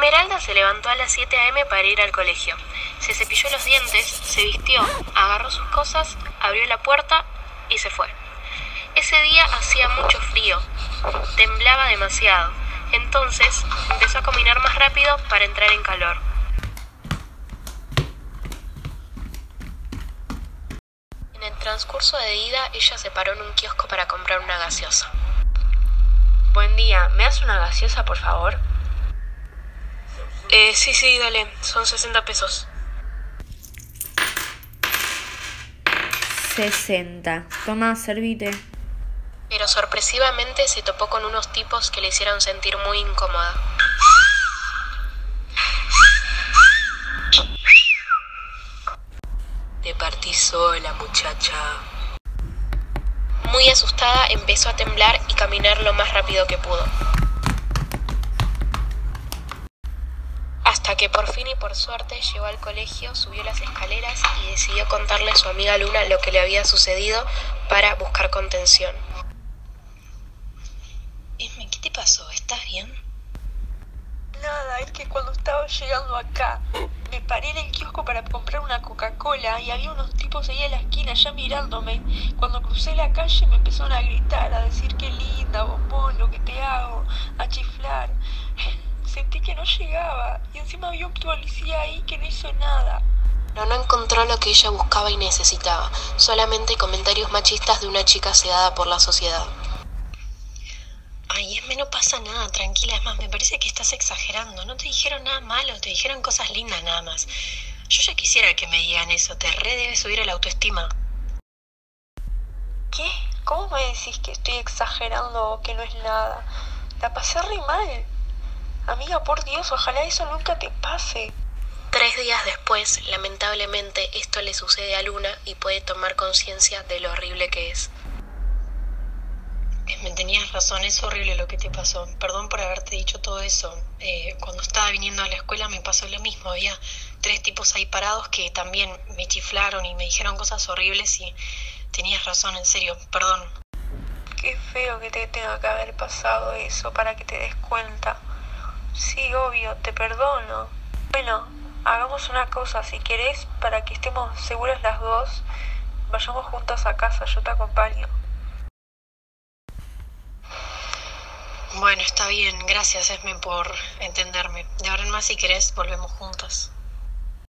Esmeralda se levantó a las 7 a.m. para ir al colegio. Se cepilló los dientes, se vistió, agarró sus cosas, abrió la puerta y se fue. Ese día hacía mucho frío, temblaba demasiado. Entonces empezó a caminar más rápido para entrar en calor. En el transcurso de ida, ella se paró en un kiosco para comprar una gaseosa. Buen día, ¿me das una gaseosa, por favor? Eh, sí, sí, dale, son 60 pesos. 60. Toma, servite. Pero sorpresivamente se topó con unos tipos que le hicieron sentir muy incómoda. Te partí sola, muchacha. Muy asustada empezó a temblar y caminar lo más rápido que pudo. Hasta que por fin y por suerte llegó al colegio, subió las escaleras y decidió contarle a su amiga Luna lo que le había sucedido para buscar contención. Esme, ¿qué te pasó? ¿Estás bien? Nada, es que cuando estaba llegando acá, me paré en el kiosco para comprar una Coca-Cola y había unos tipos ahí en la esquina ya mirándome. Cuando crucé la calle me empezaron a gritar, a decir qué linda, bombón, lo que te hago, a chiflar. Sentí que no llegaba y encima había un policía ahí que no hizo nada. Pero no encontró lo que ella buscaba y necesitaba, solamente comentarios machistas de una chica sedada por la sociedad. Ay, Esme, no pasa nada, tranquila. Es más, me parece que estás exagerando. No te dijeron nada malo, te dijeron cosas lindas nada más. Yo ya quisiera que me digan eso, te re debe subir el autoestima. ¿Qué? ¿Cómo me decís que estoy exagerando o que no es nada? La pasé re mal. Amiga, por Dios, ojalá eso nunca te pase. Tres días después, lamentablemente, esto le sucede a Luna y puede tomar conciencia de lo horrible que es. Me tenías razón, es horrible lo que te pasó. Perdón por haberte dicho todo eso. Eh, cuando estaba viniendo a la escuela me pasó lo mismo. Había tres tipos ahí parados que también me chiflaron y me dijeron cosas horribles y tenías razón, en serio, perdón. Qué feo que te tenga que haber pasado eso para que te des cuenta. Sí, obvio, te perdono. Bueno, hagamos una cosa, si querés, para que estemos seguras las dos, vayamos juntas a casa, yo te acompaño. Bueno, está bien, gracias Esme por entenderme. De ahora en más, si querés, volvemos juntas.